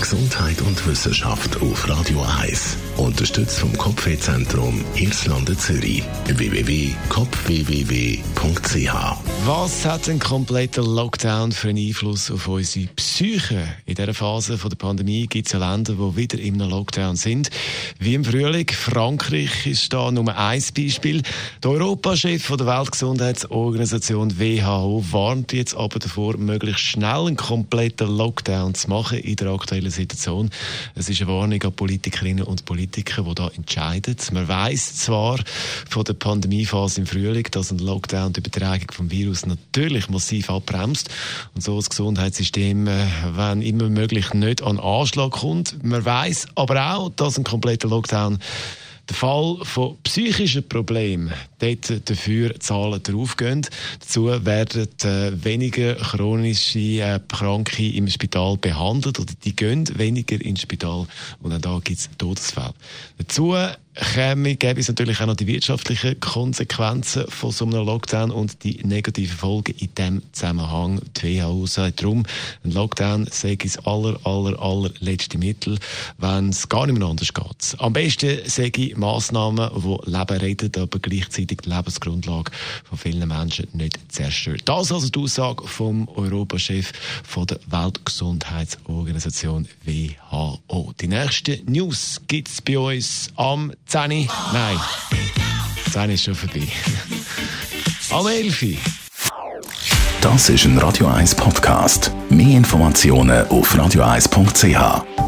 Gesundheit und Wissenschaft auf Radio 1. Unterstützt vom Kopfwehzentrum Irlande Zürich. www.kopfwww.ch Was hat ein kompletter Lockdown für einen Einfluss auf unsere Psyche? In dieser Phase der Pandemie gibt es Länder, die wieder im Lockdown sind. Wie im Frühling. Frankreich ist da Nummer ein Beispiel. Der Europachef der Weltgesundheitsorganisation WHO warnt jetzt aber davor, möglichst schnell einen kompletten Lockdown zu machen in der aktuellen Situation. Es ist eine Warnung an Politikerinnen und Politiker, die da entscheiden. Man weiß zwar von der Pandemiephase im Frühling, dass ein Lockdown die Übertragung vom Virus natürlich massiv abbremst und so das Gesundheitssystem, äh, wenn immer möglich, nicht an Anschlag kommt. Man weiß aber auch, dass ein kompletter Lockdown der Fall von psychischen Problemen, dort dafür Zahlen draufgehen. Dazu werden äh, weniger chronische äh, Kranke im Spital behandelt oder die gehen weniger ins Spital und auch da gibt es Todesfälle. Dazu käme, gäbe es natürlich auch noch die wirtschaftlichen Konsequenzen von so einem Lockdown und die negativen Folgen in diesem Zusammenhang. Die WHO sagt darum, ein Lockdown sei das aller, aller, allerletzte Mittel, wenn es gar nicht mehr anders geht. Am besten sei Massnahmen, die Leben retten, aber gleichzeitig die Lebensgrundlage von vielen Menschen nicht zerstören. Das also die Aussage vom Europachef von der Weltgesundheitsorganisation WHO. Die nächste News gibt es bei uns am 10. Nein, 10 ist schon vorbei. Am 11. Das ist ein Radio 1 Podcast. Mehr Informationen auf radio1.ch.